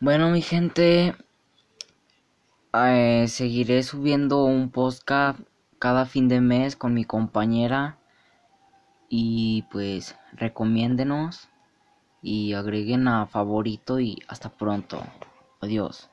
Bueno, mi gente, eh, seguiré subiendo un podcast cada fin de mes con mi compañera. Y pues recomiéndenos y agreguen a favorito y hasta pronto. Adiós.